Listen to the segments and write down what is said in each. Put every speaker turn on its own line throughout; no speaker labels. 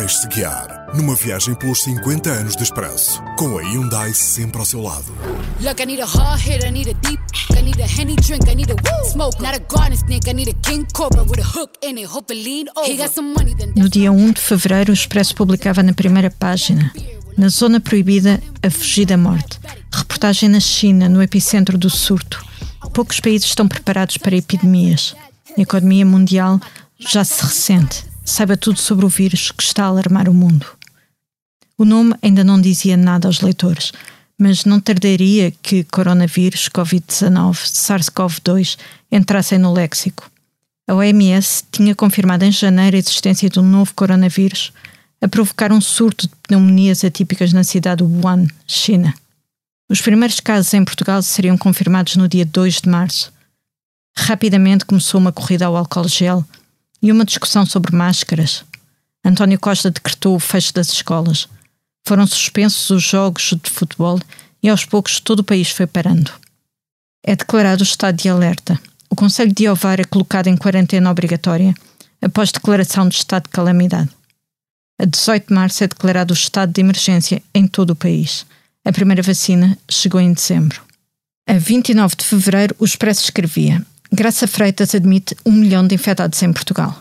Deixe-se guiar numa viagem pelos 50 anos de expresso, com a Hyundai sempre ao seu lado.
Look, I need a hard hit, I need a deep, I need a henny drink, I need a woo smoke, not a garden snake, I need a king cobra with a hook in it, hope it lean over. He got some money, then
No dia 1 de fevereiro, o Expresso publicava na primeira página: Na zona proibida, a fugir da morte. Reportagem na China, no epicentro do surto. Poucos países estão preparados para epidemias. A economia mundial já se ressente. Saiba tudo sobre o vírus que está a alarmar o mundo. O nome ainda não dizia nada aos leitores, mas não tardaria que coronavírus, Covid-19, SARS-CoV-2 entrassem no léxico. A OMS tinha confirmado em janeiro a existência de um novo coronavírus, a provocar um surto de pneumonias atípicas na cidade de Wuhan, China. Os primeiros casos em Portugal seriam confirmados no dia 2 de março. Rapidamente começou uma corrida ao álcool gel e uma discussão sobre máscaras. António Costa decretou o fecho das escolas. Foram suspensos os jogos de futebol e aos poucos todo o país foi parando. É declarado o estado de alerta. O Conselho de Ovar é colocado em quarentena obrigatória após declaração de estado de calamidade. A 18 de março é declarado o estado de emergência em todo o país. A primeira vacina chegou em dezembro. A 29 de fevereiro, o Expresso escrevia: Graça Freitas admite um milhão de infectados em Portugal.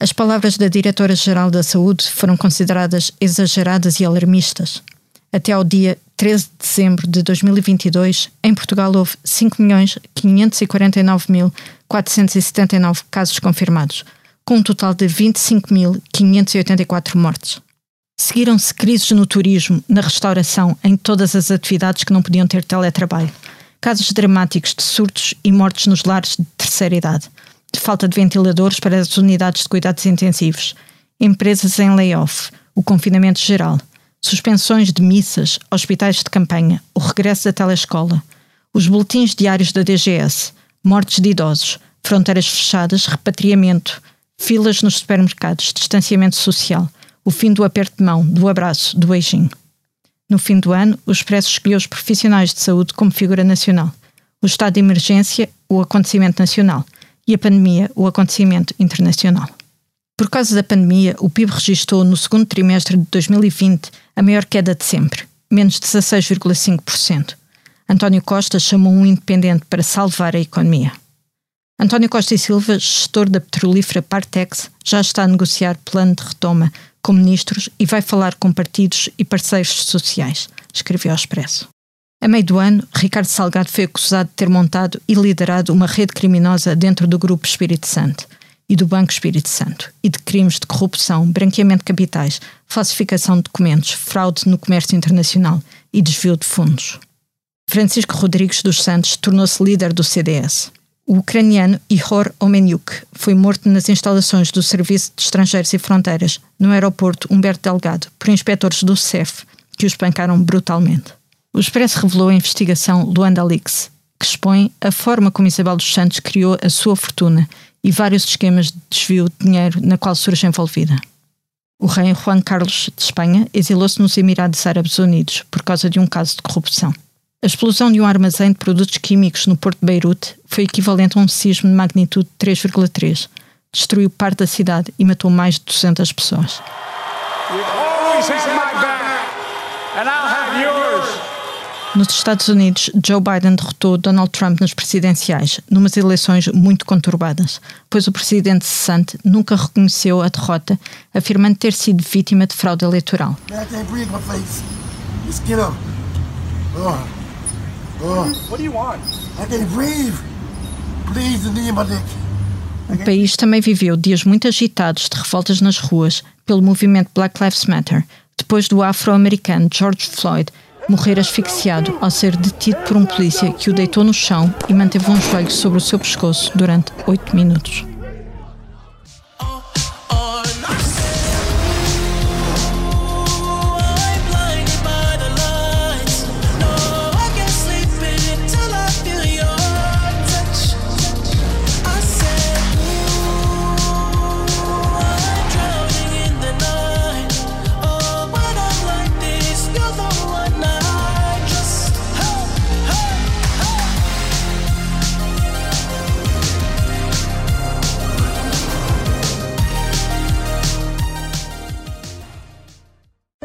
As palavras da Diretora-Geral da Saúde foram consideradas exageradas e alarmistas. Até ao dia 13 de dezembro de 2022, em Portugal houve 5.549.479 casos confirmados, com um total de 25.584 mortes. Seguiram-se crises no turismo, na restauração, em todas as atividades que não podiam ter teletrabalho. Casos dramáticos de surtos e mortes nos lares de terceira idade. De falta de ventiladores para as unidades de cuidados intensivos. Empresas em layoff. O confinamento geral. Suspensões de missas, hospitais de campanha. O regresso da telescola. Os boletins diários da DGS. Mortes de idosos. Fronteiras fechadas. Repatriamento. Filas nos supermercados. Distanciamento social o fim do aperto de mão, do abraço, do beijinho. No fim do ano, o Expresso escolheu os profissionais de saúde como figura nacional, o estado de emergência, o acontecimento nacional, e a pandemia, o acontecimento internacional. Por causa da pandemia, o PIB registrou no segundo trimestre de 2020 a maior queda de sempre, menos 16,5%. António Costa chamou um independente para salvar a economia. António Costa e Silva, gestor da petrolífera Partex, já está a negociar plano de retoma com ministros e vai falar com partidos e parceiros sociais, escreveu ao Expresso. A meio do ano, Ricardo Salgado foi acusado de ter montado e liderado uma rede criminosa dentro do Grupo Espírito Santo e do Banco Espírito Santo e de crimes de corrupção, branqueamento de capitais, falsificação de documentos, fraude no comércio internacional e desvio de fundos. Francisco Rodrigues dos Santos tornou-se líder do CDS. O ucraniano Ihor Omeniuk foi morto nas instalações do Serviço de Estrangeiros e Fronteiras, no aeroporto Humberto Delgado, por inspectores do CEF, que o espancaram brutalmente. O Expresso revelou a investigação Luanda Leaks, que expõe a forma como Isabel dos Santos criou a sua fortuna e vários esquemas de desvio de dinheiro na qual surge envolvida. O rei Juan Carlos de Espanha exilou-se nos Emirados Árabes Unidos por causa de um caso de corrupção. A explosão de um armazém de produtos químicos no porto de Beirute foi equivalente a um sismo de magnitude 3,3. Destruiu parte da cidade e matou mais de 200 pessoas. Nos Estados Unidos, Joe Biden derrotou Donald Trump nas presidenciais, numas eleições muito conturbadas, pois o presidente cessante nunca reconheceu a derrota, afirmando ter sido vítima de fraude eleitoral. O país também viveu dias muito agitados de revoltas nas ruas pelo movimento Black Lives Matter, depois do afro-americano George Floyd morrer asfixiado ao ser detido por um polícia que o deitou no chão e manteve um joelho sobre o seu pescoço durante oito minutos.